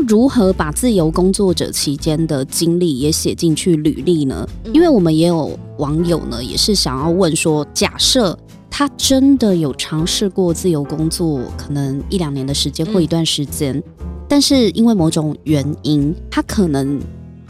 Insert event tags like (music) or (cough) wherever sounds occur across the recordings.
那如何把自由工作者期间的经历也写进去履历呢？因为我们也有网友呢，也是想要问说，假设他真的有尝试过自由工作，可能一两年的时间或一段时间，但是因为某种原因，他可能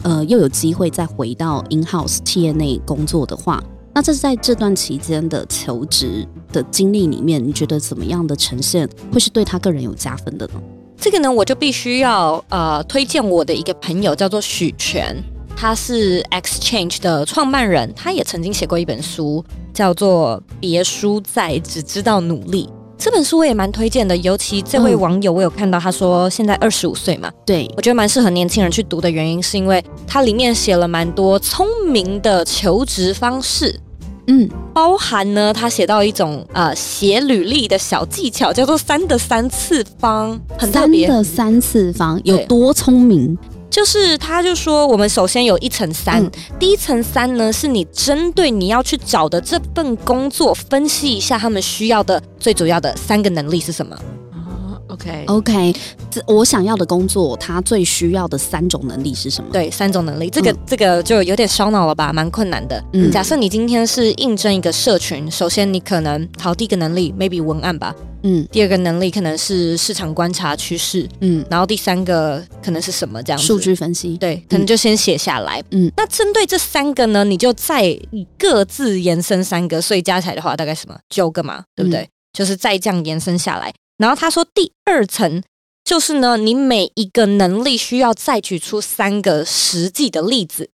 呃又有机会再回到 in house 企业内工作的话，那这是在这段期间的求职的经历里面，你觉得怎么样的呈现会是对他个人有加分的呢？这个呢，我就必须要呃推荐我的一个朋友，叫做许全，他是 Exchange 的创办人，他也曾经写过一本书，叫做《别输在只知道努力》。这本书我也蛮推荐的，尤其这位网友，我有看到他说现在二十五岁嘛，对我觉得蛮适合年轻人去读的原因，是因为它里面写了蛮多聪明的求职方式。嗯，包含呢，他写到一种呃写履历的小技巧，叫做三的三次方，很特别。三的三次方有多聪明？就是他就说，我们首先有一层三，第一层三呢，是你针对你要去找的这份工作，分析一下他们需要的最主要的三个能力是什么。OK，这我想要的工作，它最需要的三种能力是什么？对，三种能力，这个这个就有点烧脑了吧，蛮困难的。嗯，假设你今天是应征一个社群，首先你可能好第一个能力，maybe 文案吧。嗯，第二个能力可能是市场观察趋势。嗯，然后第三个可能是什么这样？数据分析。对，可能就先写下来。嗯，那针对这三个呢，你就再各自延伸三个，所以加起来的话大概什么九个嘛，对不对？就是再这样延伸下来。然后他说，第二层就是呢，你每一个能力需要再举出三个实际的例子。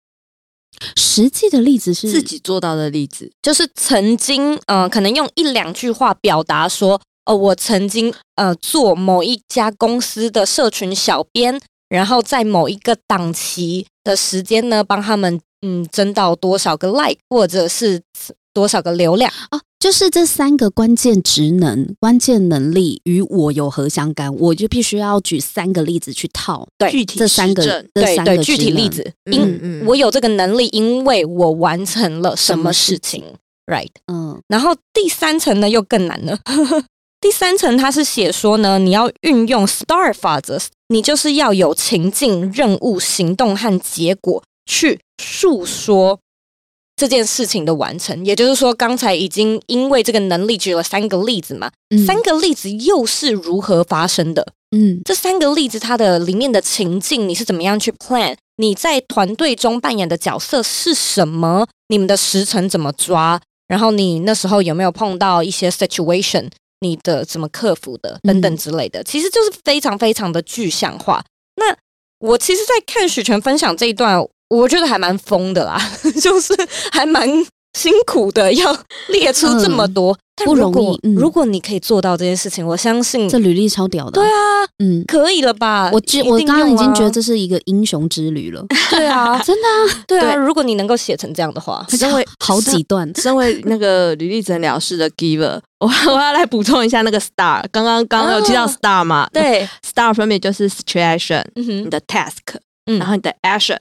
实际的例子是自己做到的例子，就是曾经，呃，可能用一两句话表达说，哦，我曾经呃做某一家公司的社群小编，然后在某一个档期的时间呢，帮他们嗯争到多少个 like，或者是多少个流量啊。就是这三个关键职能、关键能力与我有何相干？我就必须要举三个例子去套。对，具体这三个，对对，具体例子。因我有这个能力，因为我完成了什么事情？Right。嗯。然后第三层呢，又更难了。(laughs) 第三层它是写说呢，你要运用 STAR 法则，你就是要有情境、任务、行动和结果去诉说。这件事情的完成，也就是说，刚才已经因为这个能力举了三个例子嘛，三个例子又是如何发生的？嗯，这三个例子它的里面的情境，你是怎么样去 plan？你在团队中扮演的角色是什么？你们的时程怎么抓？然后你那时候有没有碰到一些 situation？你的怎么克服的？等等之类的，其实就是非常非常的具象化。那我其实，在看许权分享这一段。我觉得还蛮疯的啦，(laughs) 就是还蛮辛苦的，要列出这么多，不容易。如果你可以做到这件事情，我相信这履历超屌的。对啊，嗯，可以了吧？我我刚刚已经觉得这是一个英雄之旅了。(laughs) 对啊，(laughs) 真的啊，对啊。如果你能够写成这样的话，身为好几段，身为那个履历诊疗室的 giver，我我要来补充一下那个 star。刚刚刚刚有提到 star 嘛？对，star 分别就是 situation，你的 task，然后你的 action。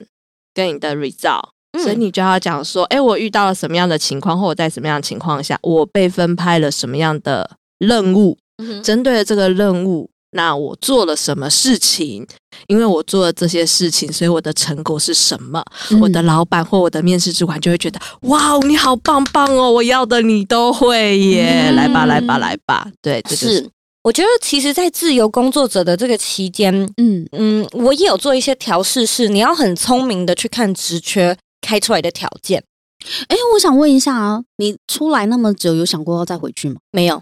跟你的 result，所以你就要讲说，哎，我遇到了什么样的情况，或我在什么样的情况下，我被分派了什么样的任务，针对了这个任务，那我做了什么事情？因为我做了这些事情，所以我的成果是什么？我的老板或我的面试主管就会觉得，哇，你好棒棒哦，我要的你都会耶，来吧，来吧，来吧，对，这是。我觉得其实，在自由工作者的这个期间，嗯嗯，我也有做一些调试，是你要很聪明的去看职缺开出来的条件。哎，我想问一下啊，你出来那么久，有想过要再回去吗？没有。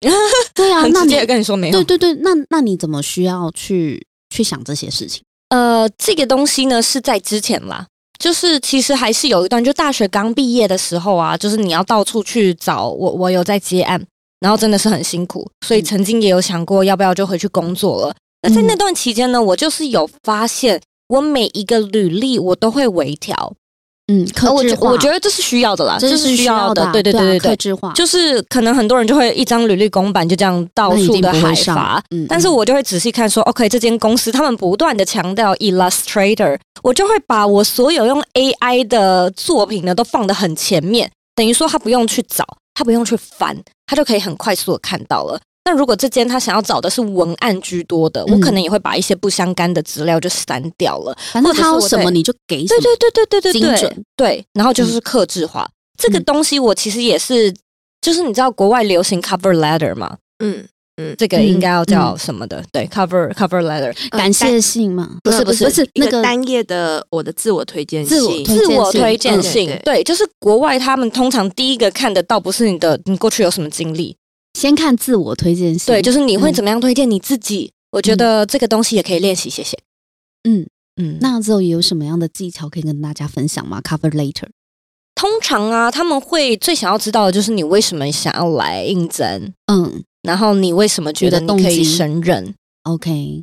(laughs) 对啊，那直跟你说没有。对对对，那那你怎么需要去去想这些事情？呃，这个东西呢是在之前啦，就是其实还是有一段，就大学刚毕业的时候啊，就是你要到处去找我，我有在接案。然后真的是很辛苦，所以曾经也有想过要不要就回去工作了。那在那段期间呢，我就是有发现，我每一个履历我都会微调。嗯，我我觉得这是需要的啦，这是需要的。对对对对对，克制化。就是可能很多人就会一张履历公版就这样到处的海发，嗯，但是我就会仔细看说，OK，这间公司他们不断的强调 Illustrator，我就会把我所有用 AI 的作品呢都放的很前面，等于说他不用去找，他不用去翻，他就可以很快速的看到了。那如果这间他想要找的是文案居多的，我可能也会把一些不相干的资料就删掉了。反正他有什么你就给什么，对对对对对对，精准对。然后就是克制化这个东西，我其实也是，就是你知道国外流行 cover letter 吗？嗯嗯，这个应该要叫什么的？对，cover cover letter，感谢信吗？不是不是不是那个单页的我的自我推荐信，自我推荐信。对，就是国外他们通常第一个看得到不是你的你过去有什么经历。先看自我推荐信，对，就是你会怎么样推荐你自己？我觉得这个东西也可以练习，谢谢。嗯嗯，那之后有什么样的技巧可以跟大家分享吗？Cover later，通常啊，他们会最想要知道的就是你为什么想要来应征，嗯，然后你为什么觉得你可以胜任？OK，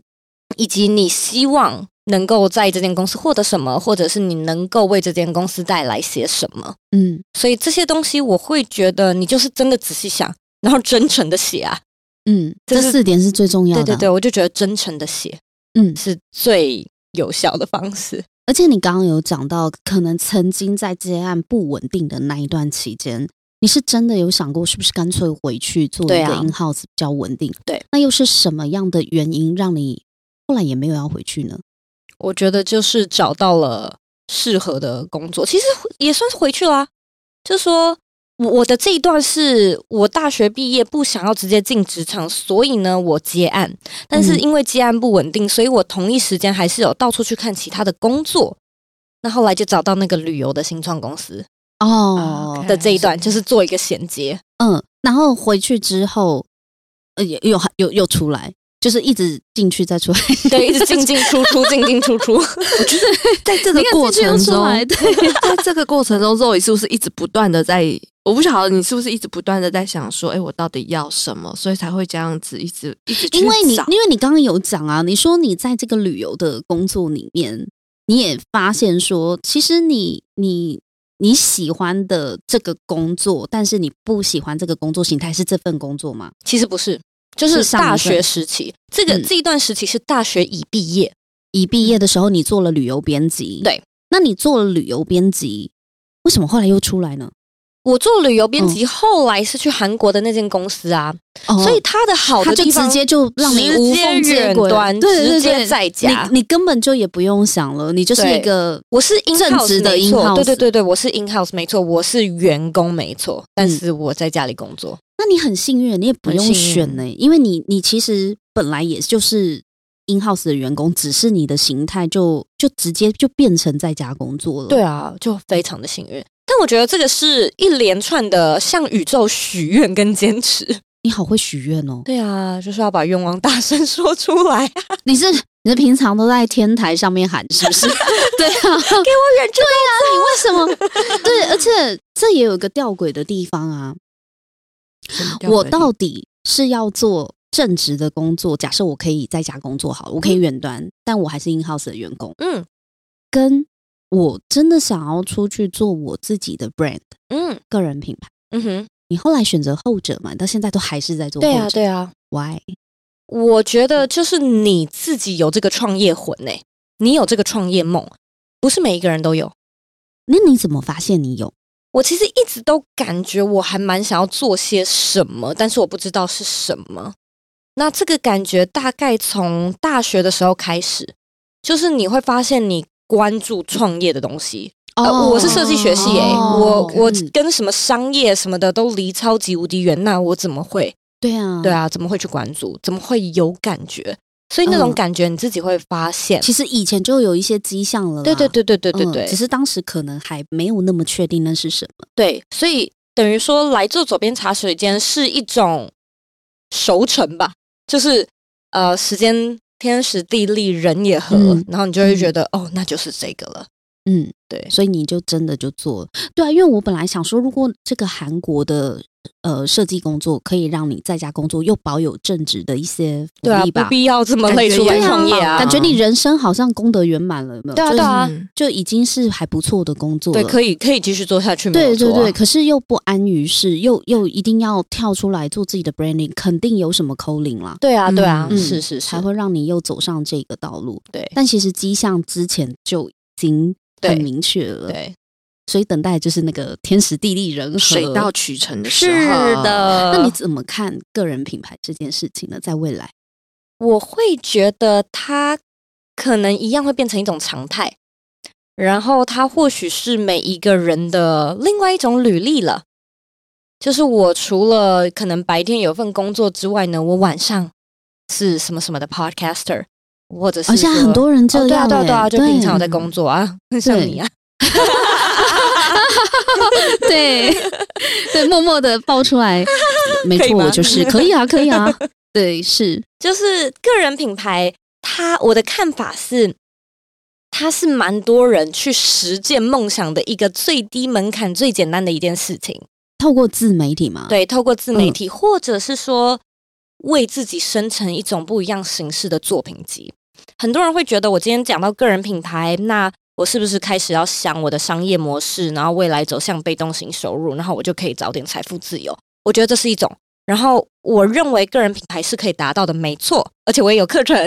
以及你希望能够在这间公司获得什么，或者是你能够为这间公司带来些什么？嗯，所以这些东西我会觉得你就是真的仔细想。然后真诚的写啊，嗯，这四点是最重要的。对对对，我就觉得真诚的写，嗯，是最有效的方式。而且你刚刚有讲到，可能曾经在接案不稳定的那一段期间，你是真的有想过，是不是干脆回去做一个 in house 比较稳定？对，那又是什么样的原因让你后来也没有要回去呢？我觉得就是找到了适合的工作，其实也算是回去啦，就说。我我的这一段是我大学毕业不想要直接进职场，所以呢我接案，但是因为接案不稳定，所以我同一时间还是有到处去看其他的工作。那后来就找到那个旅游的新创公司哦的这一段，就是做一个衔接。嗯，然后回去之后，呃，又又又又出来。就是一直进去再出来，对，一直进进出出，(laughs) 进进出出。我觉得 (laughs) 在这个过程中，(laughs) 在这个过程中，Zoe 是不是一直不断的在？我不晓得你是不是一直不断的在想说，哎，我到底要什么？所以才会这样子一直一直。因为你，因为你刚刚有讲啊，你说你在这个旅游的工作里面，你也发现说，其实你你你喜欢的这个工作，但是你不喜欢这个工作形态是这份工作吗？其实不是。就是大学时期，这个这一段时期是大学已毕业，已毕业的时候，你做了旅游编辑。对，那你做了旅游编辑，为什么后来又出来呢？我做旅游编辑，后来是去韩国的那间公司啊，所以他的好的地方，直接就让你无缝接轨，直接在家，你根本就也不用想了，你就是一个我是正职的 in house，对对对对，我是 in house 没错，我是员工没错，但是我在家里工作。那你很幸运，你也不用选呢，因为你你其实本来也就是 in house 的员工，只是你的形态就就直接就变成在家工作了。对啊，就非常的幸运。但我觉得这个是一连串的向宇宙许愿跟坚持。你好会许愿哦。对啊，就是要把愿望大声说出来。你是你是平常都在天台上面喊是不是？(laughs) 对啊，给我远对啊，你为什么？对，而且这也有一个吊诡的地方啊。我到底是要做正职的工作？假设我可以在家工作好了，我可以远端，但我还是 in house 的员工。嗯，跟我真的想要出去做我自己的 brand，嗯，个人品牌。嗯哼，你后来选择后者嘛？到现在都还是在做。对啊，对啊。Why？我觉得就是你自己有这个创业魂诶，你有这个创业梦，不是每一个人都有。那你怎么发现你有？我其实一直都感觉我还蛮想要做些什么，但是我不知道是什么。那这个感觉大概从大学的时候开始，就是你会发现你关注创业的东西。哦，我是设计学系诶，我我跟什么商业什么的都离超级无敌远，那我怎么会？对啊，对啊，怎么会去关注？怎么会有感觉？所以那种感觉你自己会发现，其实以前就有一些迹象了。对对对对对对对，只是当时可能还没有那么确定那是什么。对，所以等于说来做左边茶水间是一种熟成吧，就是呃时间天时地利人也合，然后你就会觉得哦，那就是这个了。嗯，对，所以你就真的就做了。对啊，因为我本来想说，如果这个韩国的呃设计工作可以让你在家工作又保有正职的一些对啊，不必要这么累出来创业啊，感觉你人生好像功德圆满了，对啊对啊，就已经是还不错的工作，对，可以可以继续做下去，对对对，可是又不安于是，又又一定要跳出来做自己的 branding，肯定有什么 calling 啦，对啊对啊，是是是才会让你又走上这个道路，对，但其实迹象之前就已经很明确了，对。所以等待就是那个天时地利人和、水到渠成的时候。是的，那你怎么看个人品牌这件事情呢？在未来，我会觉得它可能一样会变成一种常态，然后它或许是每一个人的另外一种履历了。就是我除了可能白天有份工作之外呢，我晚上是什么什么的 podcaster，或者是现在很多人这样，对啊对啊，就平常有在工作啊，(laughs) 像你啊。(laughs) 对对，默默的爆出来，(laughs) 没错，我就是可以啊，可以啊。(laughs) 对，是就是个人品牌，它我的看法是，它是蛮多人去实践梦想的一个最低门槛、最简单的一件事情。透过自媒体吗？对，透过自媒体，或者是说为自己生成一种不一样形式的作品集。很多人会觉得，我今天讲到个人品牌，那。我是不是开始要想我的商业模式，然后未来走向被动型收入，然后我就可以早点财富自由？我觉得这是一种。然后我认为个人品牌是可以达到的，没错。而且我也有课程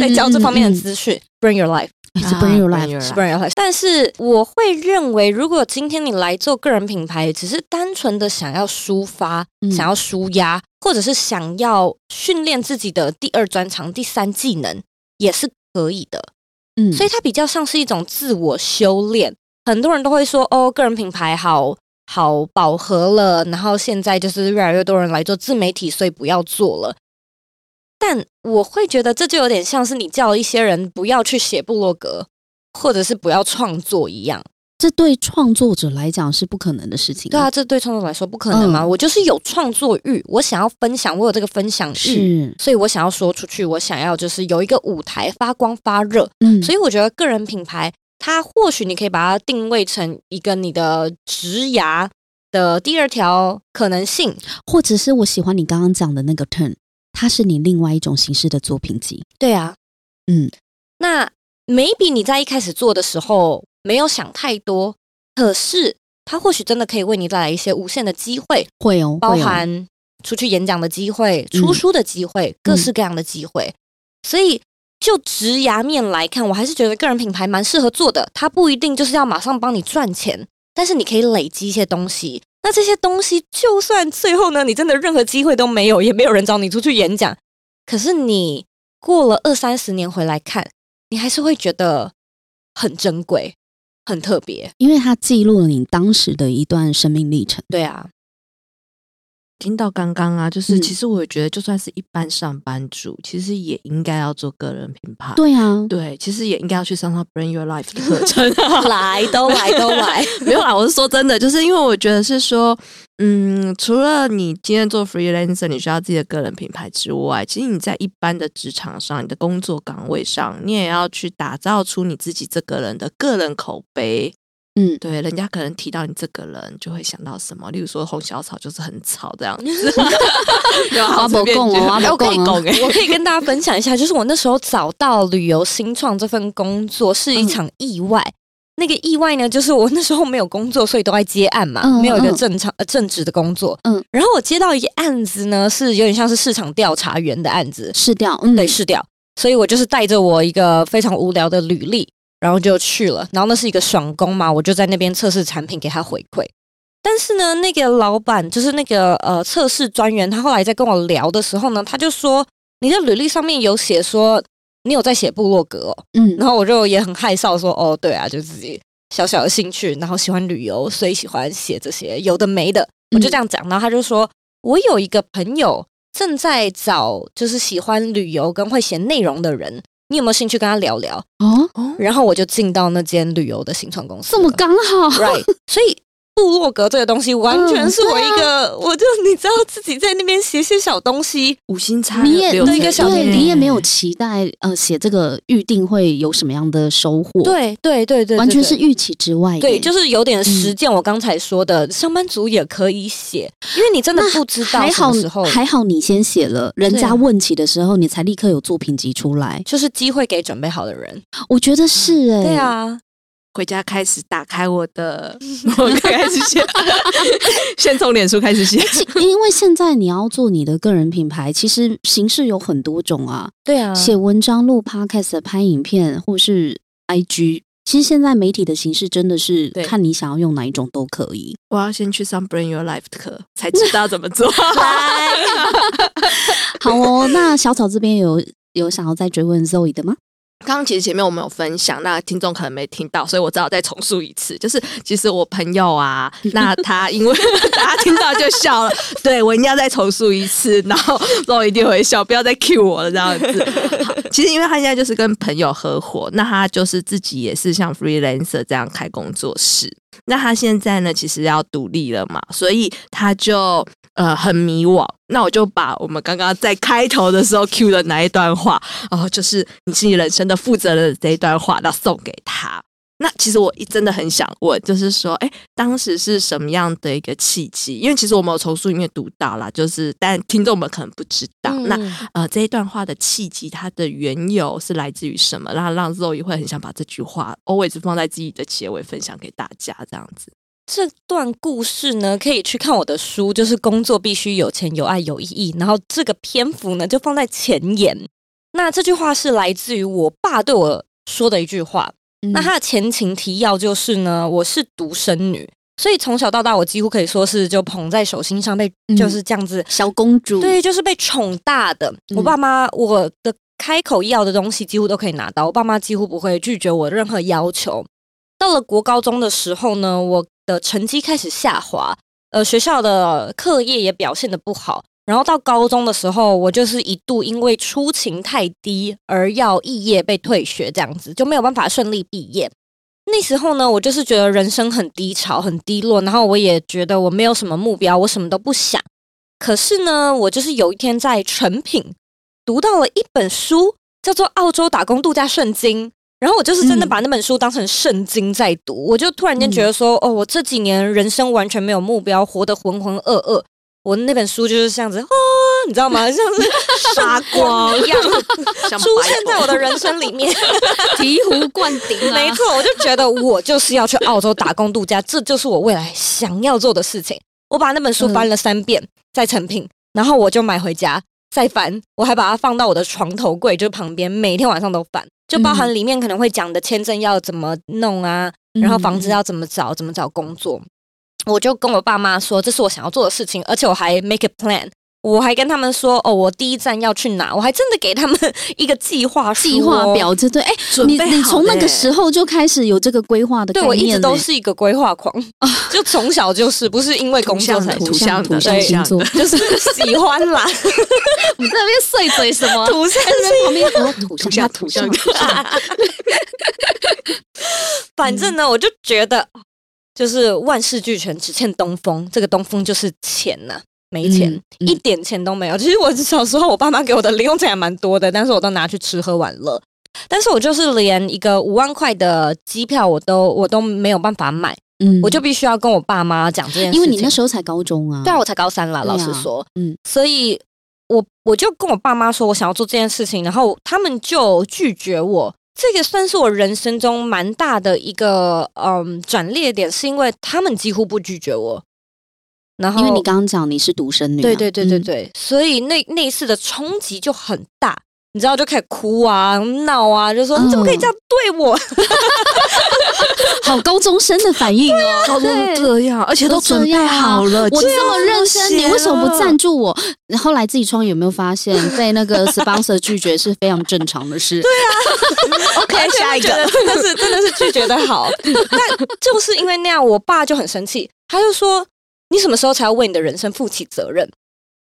在教这方面的资讯。Bring your life，是 Bring your life，是 Bring your life。但是我会认为，如果今天你来做个人品牌，只是单纯的想要抒发、想要舒压，或者是想要训练自己的第二专长、第三技能，也是可以的。嗯，所以它比较像是一种自我修炼。很多人都会说，哦，个人品牌好好饱和了，然后现在就是越来越多人来做自媒体，所以不要做了。但我会觉得这就有点像是你叫一些人不要去写部落格，或者是不要创作一样。这对创作者来讲是不可能的事情。对啊，这对创作者来说不可能吗？我就是有创作欲，我想要分享，我有这个分享欲，所以我想要说出去，我想要就是有一个舞台发光发热。嗯，所以我觉得个人品牌，它或许你可以把它定位成一个你的职涯的第二条可能性，或者是我喜欢你刚刚讲的那个 turn，它是你另外一种形式的作品集。对啊，嗯，那 maybe 你在一开始做的时候。没有想太多，可是它或许真的可以为你带来一些无限的机会，会哦，包含出去演讲的机会、出书的机会、各式各样的机会。所以就直牙面来看，我还是觉得个人品牌蛮适合做的。它不一定就是要马上帮你赚钱，但是你可以累积一些东西。那这些东西，就算最后呢，你真的任何机会都没有，也没有人找你出去演讲，可是你过了二三十年回来看，你还是会觉得很珍贵。很特别，因为它记录了你当时的一段生命历程。对啊，听到刚刚啊，就是其实我也觉得，就算是一般上班族，其实也应该要做个人品牌。对啊，对，其实也应该要去上上 Bring Your Life 的课程。(laughs) 来都来都来，(laughs) 没有啦，我是说真的，就是因为我觉得是说。嗯，除了你今天做 freelancer，你需要自己的个人品牌之外，其实你在一般的职场上，你的工作岗位上，你也要去打造出你自己这个人的个人口碑。嗯，对，人家可能提到你这个人，就会想到什么？例如说，红小草就是很吵这样子。(laughs) 阿伯共哦，(laughs) 阿伯共哦，(laughs) 我可以跟大家分享一下，就是我那时候找到旅游新创这份工作是一场意外。那个意外呢，就是我那时候没有工作，所以都在接案嘛，没有一个正常呃正职的工作。嗯，然后我接到一个案子呢，是有点像是市场调查员的案子，试调，对，试调。所以我就是带着我一个非常无聊的履历，然后就去了。然后那是一个爽工嘛，我就在那边测试产品，给他回馈。但是呢，那个老板就是那个呃测试专员，他后来在跟我聊的时候呢，他就说：“你的履历上面有写说。”你有在写部落格，哦，嗯，然后我就也很害臊说，哦，对啊，就自己小小的兴趣，然后喜欢旅游，所以喜欢写这些有的没的，我就这样讲。然后他就说，我有一个朋友正在找，就是喜欢旅游跟会写内容的人，你有没有兴趣跟他聊聊？哦，然后我就进到那间旅游的新创公司，这么刚好，right？所以部落格这个东西完全是我一个，我就你知道自己在那边写写小东西，五星差，你也留一个小，你也没有期待呃写这个预定会有什么样的收获？对对对对，完全是预期之外。对，就是有点实践。我刚才说的，上班族也可以写，因为你真的不知道什么时候。还好你先写了，人家问起的时候，你才立刻有作品集出来，就是机会给准备好的人。我觉得是哎，对啊。回家开始打开我的，(laughs) 我开始写，(laughs) 先从脸书开始写。因为现在你要做你的个人品牌，其实形式有很多种啊。对啊，写文章、录 podcast、拍影片，或是 IG，其实现在媒体的形式真的是看你想要用哪一种都可以。我要先去上 Bring Your Life 的课，才知道怎么做。(laughs) 好哦，那小草这边有有想要再追问 Zoe 的吗？刚刚其实前面我们有分享，那听众可能没听到，所以我只好再重述一次。就是其实我朋友啊，(laughs) 那他因为 (laughs) 大家听到就笑了，对我一定要再重述一次，然后我一定会笑，不要再 cue 我了这样子。(laughs) 其实因为他现在就是跟朋友合伙，那他就是自己也是像 freelancer 这样开工作室。那他现在呢，其实要独立了嘛，所以他就。呃，很迷惘。那我就把我们刚刚在开头的时候 Q 的那一段话，然后，就是你是你人生的负责人这一段话，那送给他。那其实我真的很想问，就是说，哎，当时是什么样的一个契机？因为其实我们有从书里面读到啦，就是但听众们可能不知道。那呃，这一段话的契机，它的缘由是来自于什么？然后让 Zoe 会很想把这句话 always 放在自己的结尾分享给大家，这样子。这段故事呢，可以去看我的书，就是工作必须有钱、有爱、有意义。然后这个篇幅呢，就放在前言。那这句话是来自于我爸对我说的一句话。那他的前情提要就是呢，我是独生女，所以从小到大，我几乎可以说是就捧在手心上，被就是这样子小公主，对，就是被宠大的。我爸妈，我的开口要的东西几乎都可以拿到，我爸妈几乎不会拒绝我任何要求。到了国高中的时候呢，我。的成绩开始下滑，呃，学校的课业也表现的不好。然后到高中的时候，我就是一度因为出勤太低而要肄业被退学，这样子就没有办法顺利毕业。那时候呢，我就是觉得人生很低潮、很低落，然后我也觉得我没有什么目标，我什么都不想。可是呢，我就是有一天在成品读到了一本书，叫做《澳洲打工度假圣经》。然后我就是真的把那本书当成圣经在读，我就突然间觉得说，哦，我这几年人生完全没有目标，活得浑浑噩噩。我那本书就是这样子啊，你知道吗？(laughs) 像是发光一样 (laughs) 出现在我的人生里面，(laughs) 醍醐灌顶。没错，我就觉得我就是要去澳洲打工度假，这就是我未来想要做的事情。我把那本书翻了三遍，再成品，然后我就买回家再翻，我还把它放到我的床头柜就旁边，每天晚上都翻。就包含里面可能会讲的签证要怎么弄啊，然后房子要怎么找，怎么找工作，我就跟我爸妈说，这是我想要做的事情，而且我还 make a plan。我还跟他们说哦，我第一站要去哪？我还真的给他们一个计划计划表，就对，哎，你你从那个时候就开始有这个规划的对我一直都是一个规划狂啊，就从小就是不是因为工作才土象土象星座，就是喜欢啦。(laughs) 你在那边碎嘴什么？土象旁边有土象土象土象。(laughs) 反正呢，我就觉得就是万事俱全，只欠东风。这个东风就是钱呐。没钱，一点钱都没有。(laughs) 其实我小时候，我爸妈给我的零用钱还蛮多的，但是我都拿去吃喝玩乐。但是我就是连一个五万块的机票，我都我都没有办法买。嗯，我就必须要跟我爸妈讲这件事，因为你那时候才高中啊。对啊，我才高三啦，老实说，嗯，所以我我就跟我爸妈说我想要做这件事情，然后他们就拒绝我。这个算是我人生中蛮大的一个嗯转捩点，是因为他们几乎不拒绝我。然后，因为你刚刚讲你是独生女，对对对对对，所以那那一次的冲击就很大，你知道就开始哭啊、闹啊，就说你怎么可以这样对我？(laughs) 好高中生的反应哦，高中这样，而且都准备好了，我这么认真，你为什么不赞助我？后来自己创业有没有发现 (laughs) 被那个 sponsor 拒绝是非常正常的事？对啊，(laughs) OK，下一个真的是真的是拒绝的好，但就是因为那样，我爸就很生气，他就说。你什么时候才要为你的人生负起责任？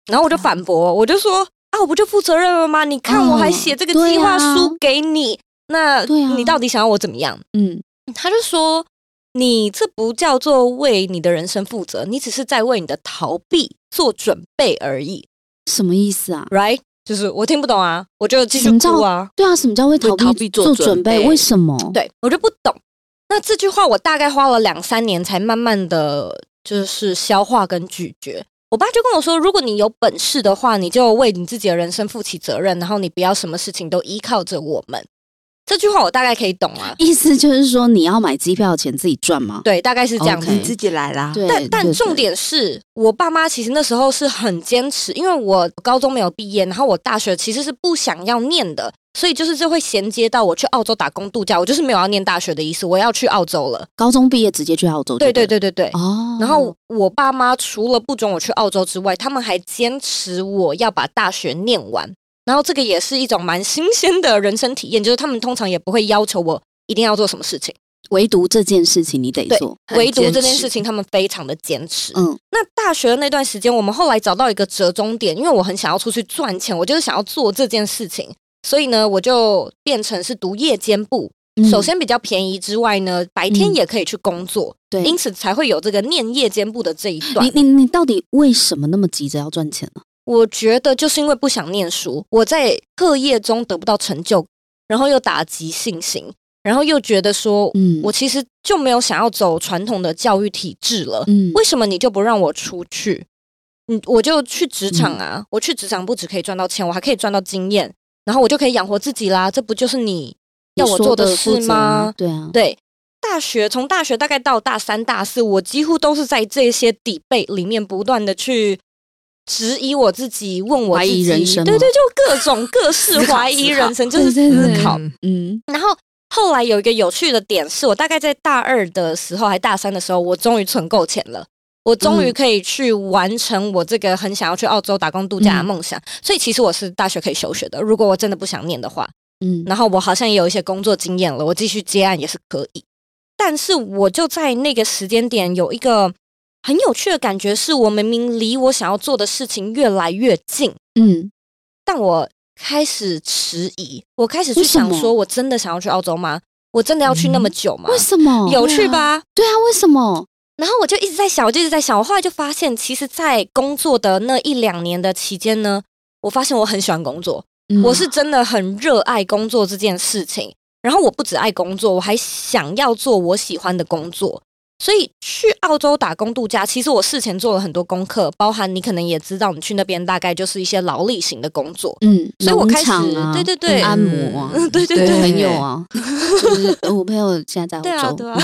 然后我就反驳，我就说啊，我不就负责任了吗？你看我还写这个计划书给你，那你到底想要我怎么样？嗯，他就说你这不叫做为你的人生负责，你只是在为你的逃避做准备而已。什么意思啊？Right？就是我听不懂啊，我就继续哭啊。对啊，什么叫为逃避做准备？为什么？对我就不懂。那这句话我大概花了两三年才慢慢的就是消化跟咀嚼。我爸就跟我说，如果你有本事的话，你就为你自己的人生负起责任，然后你不要什么事情都依靠着我们。这句话我大概可以懂啊，意思就是说你要买机票钱自己赚吗？对，大概是这样子，自己来啦。但但重点是我爸妈其实那时候是很坚持，因为我高中没有毕业，然后我大学其实是不想要念的，所以就是这会衔接到我去澳洲打工度假，我就是没有要念大学的意思，我要去澳洲了。高中毕业直接去澳洲？对对对对对。哦。然后我爸妈除了不准我去澳洲之外，他们还坚持我要把大学念完。然后这个也是一种蛮新鲜的人生体验，就是他们通常也不会要求我一定要做什么事情，唯独这件事情你得做。唯独这件事情他们非常的坚持。嗯，那大学的那段时间，我们后来找到一个折中点，因为我很想要出去赚钱，我就是想要做这件事情，所以呢，我就变成是读夜间部。首先比较便宜之外呢，白天也可以去工作，对，因此才会有这个念夜间部的这一段。你你你到底为什么那么急着要赚钱呢？我觉得就是因为不想念书，我在课业中得不到成就，然后又打击信心，然后又觉得说，嗯，我其实就没有想要走传统的教育体制了。嗯，为什么你就不让我出去？嗯，我就去职场啊！我去职场不只可以赚到钱，我还可以赚到经验，然后我就可以养活自己啦。这不就是你要我做的事吗？对啊，对。大学从大学大概到大三、大四，我几乎都是在这些底背里面不断的去。质疑我自己，问我自己，对对，就各种各式怀疑人生，就是思考。嗯，然后后来有一个有趣的点是，我大概在大二的时候，还大三的时候，我终于存够钱了，我终于可以去完成我这个很想要去澳洲打工度假的梦想。所以其实我是大学可以休学的，如果我真的不想念的话。嗯，然后我好像也有一些工作经验了，我继续接案也是可以。但是我就在那个时间点有一个。很有趣的感觉是，我明明离我想要做的事情越来越近，嗯，但我开始迟疑，我开始去想，说我真的想要去澳洲吗？我真的要去那么久吗？为什么？有趣吧？对啊，为什么？然后我就一直在想，我就一直在想，我后来就发现，其实，在工作的那一两年的期间呢，我发现我很喜欢工作，我是真的很热爱工作这件事情。然后我不只爱工作，我还想要做我喜欢的工作。所以去澳洲打工度假，其实我事前做了很多功课，包含你可能也知道，你去那边大概就是一些劳力型的工作。嗯，所以我开始对对对按摩啊，对 (laughs) 对对，朋友啊。(laughs) 就是我朋友现在在澳洲，对啊，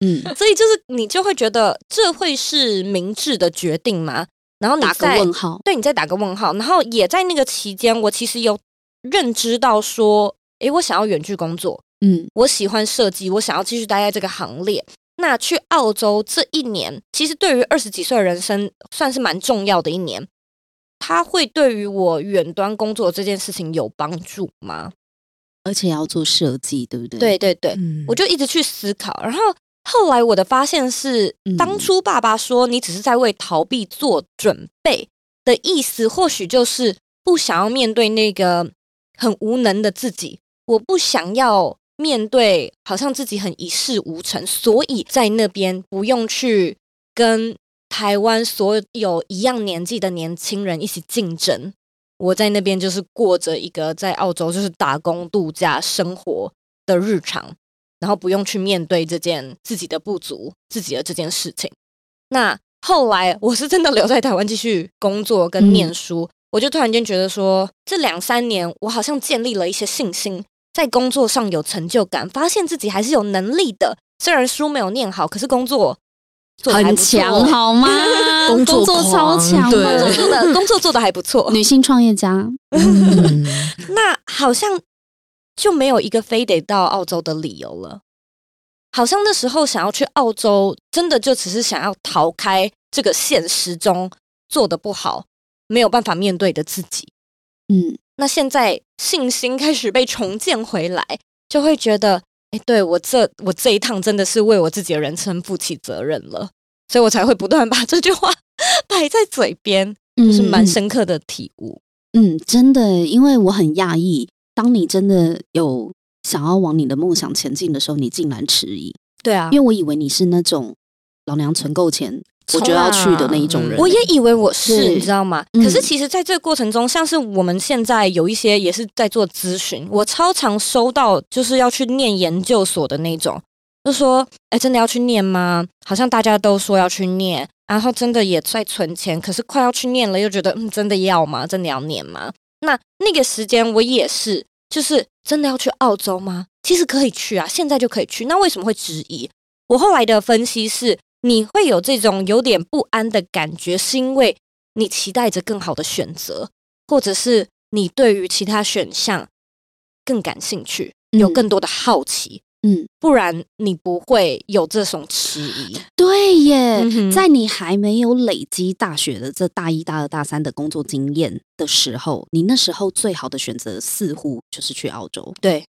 嗯，所以就是你就会觉得这会是明智的决定吗？然后你打个问号，对你再打个问号。然后也在那个期间，我其实有认知到说，诶，我想要远距工作，嗯，我喜欢设计，我想要继续待在这个行列。那去澳洲这一年，其实对于二十几岁的人生算是蛮重要的一年。它会对于我远端工作这件事情有帮助吗？而且要做设计，对不对？对对对，我就一直去思考。然后后来我的发现是，当初爸爸说你只是在为逃避做准备的意思，或许就是不想要面对那个很无能的自己。我不想要。面对好像自己很一事无成，所以在那边不用去跟台湾所有一样年纪的年轻人一起竞争。我在那边就是过着一个在澳洲就是打工度假生活的日常，然后不用去面对这件自己的不足、自己的这件事情。那后来我是真的留在台湾继续工作跟念书，我就突然间觉得说，这两三年我好像建立了一些信心。在工作上有成就感，发现自己还是有能力的。虽然书没有念好，可是工作很强，(laughs) 好吗？工作超强，工作做的工作做的还不错。女性创业家，(laughs) 那好像就没有一个非得到澳洲的理由了。好像那时候想要去澳洲，真的就只是想要逃开这个现实中做的不好、没有办法面对的自己。嗯。那现在信心开始被重建回来，就会觉得，哎，对我这我这一趟真的是为我自己的人生负起责任了，所以我才会不断把这句话 (laughs) 摆在嘴边，就是蛮深刻的体悟。嗯，真的，因为我很讶异，当你真的有想要往你的梦想前进的时候，你竟然迟疑。对啊，因为我以为你是那种老娘存够钱。我就要去的那一种人，我也以为我是，你知道吗？可是其实，在这个过程中，像是我们现在有一些也是在做咨询，我超常收到就是要去念研究所的那种，就说：“哎，真的要去念吗？好像大家都说要去念，然后真的也在存钱，可是快要去念了，又觉得嗯，真的要吗？真的要念吗？那那个时间我也是，就是真的要去澳洲吗？其实可以去啊，现在就可以去。那为什么会质疑？我后来的分析是。你会有这种有点不安的感觉，是因为你期待着更好的选择，或者是你对于其他选项更感兴趣，有更多的好奇，嗯，不然你不会有这种迟疑。对耶，在你还没有累积大学的这大一、大二、大三的工作经验的时候，你那时候最好的选择似乎就是去澳洲。对，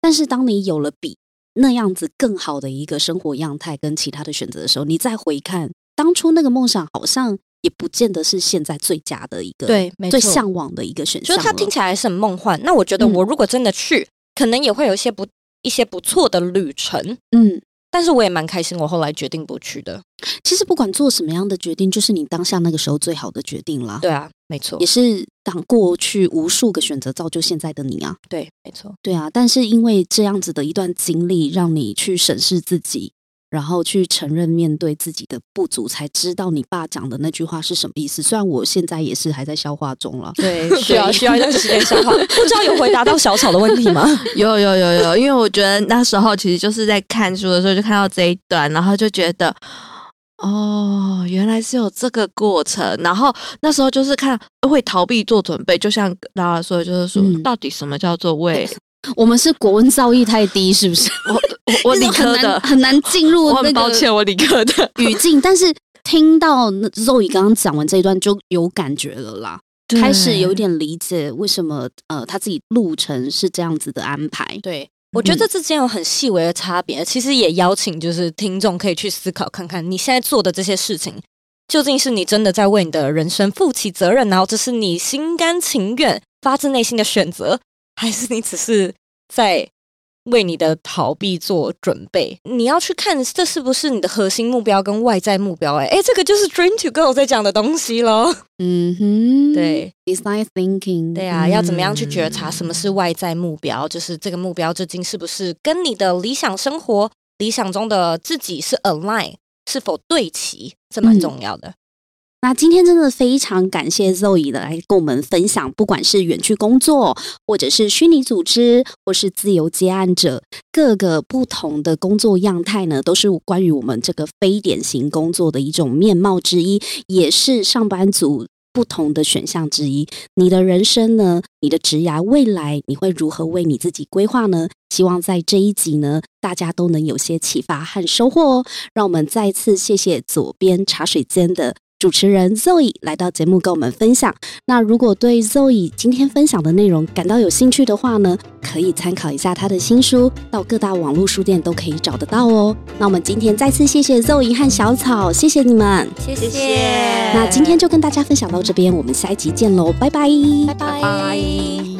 但是当你有了比。那样子更好的一个生活样态跟其他的选择的时候，你再回看当初那个梦想，好像也不见得是现在最佳的一个对，最向往的一个选项。就是它听起来是很梦幻。那我觉得我如果真的去，可能也会有一些不一些不错的旅程。嗯。但是我也蛮开心，我后来决定不去的。其实不管做什么样的决定，就是你当下那个时候最好的决定了。对啊，没错，也是当过去无数个选择造就现在的你啊。对，没错，对啊。但是因为这样子的一段经历，让你去审视自己。然后去承认面对自己的不足，才知道你爸讲的那句话是什么意思。虽然我现在也是还在消化中了，对，(laughs) 需要需要一段时间消化。不知道有回答到小草的问题吗？(laughs) 有有有有，因为我觉得那时候其实就是在看书的时候就看到这一段，然后就觉得哦，原来是有这个过程。然后那时候就是看会逃避做准备，就像拉拉说的，就是说到底什么叫做为。我们是国文造诣太低，是不是？(laughs) 我我理科的很难进入。我很抱歉，我理科的语境。(laughs) 但是听到 Zoe 刚刚讲完这一段，就有感觉了啦，开始有点理解为什么呃他自己路程是这样子的安排。对我觉得之间有很细微的差别，其实也邀请就是听众可以去思考看看，你现在做的这些事情，究竟是你真的在为你的人生负起责任，然后这是你心甘情愿、发自内心的选择。还是你只是在为你的逃避做准备？你要去看这是不是你的核心目标跟外在目标？哎哎，这个就是 Dream to Go 在讲的东西喽。嗯哼，对，Design Thinking，对啊，要怎么样去觉察什么是外在目标？就是这个目标究竟是不是跟你的理想生活、理想中的自己是 align，是否对齐？这蛮重要的。那今天真的非常感谢 Zoe 的来跟我们分享，不管是远距工作，或者是虚拟组织，或是自由接案者，各个不同的工作样态呢，都是关于我们这个非典型工作的一种面貌之一，也是上班族不同的选项之一。你的人生呢，你的职涯未来，你会如何为你自己规划呢？希望在这一集呢，大家都能有些启发和收获哦。让我们再次谢谢左边茶水间的。主持人 Zoe 来到节目跟我们分享。那如果对 Zoe 今天分享的内容感到有兴趣的话呢，可以参考一下他的新书，到各大网络书店都可以找得到哦。那我们今天再次谢谢 Zoe 和小草，谢谢你们，谢谢。那今天就跟大家分享到这边，我们下一集见喽，拜拜，拜拜。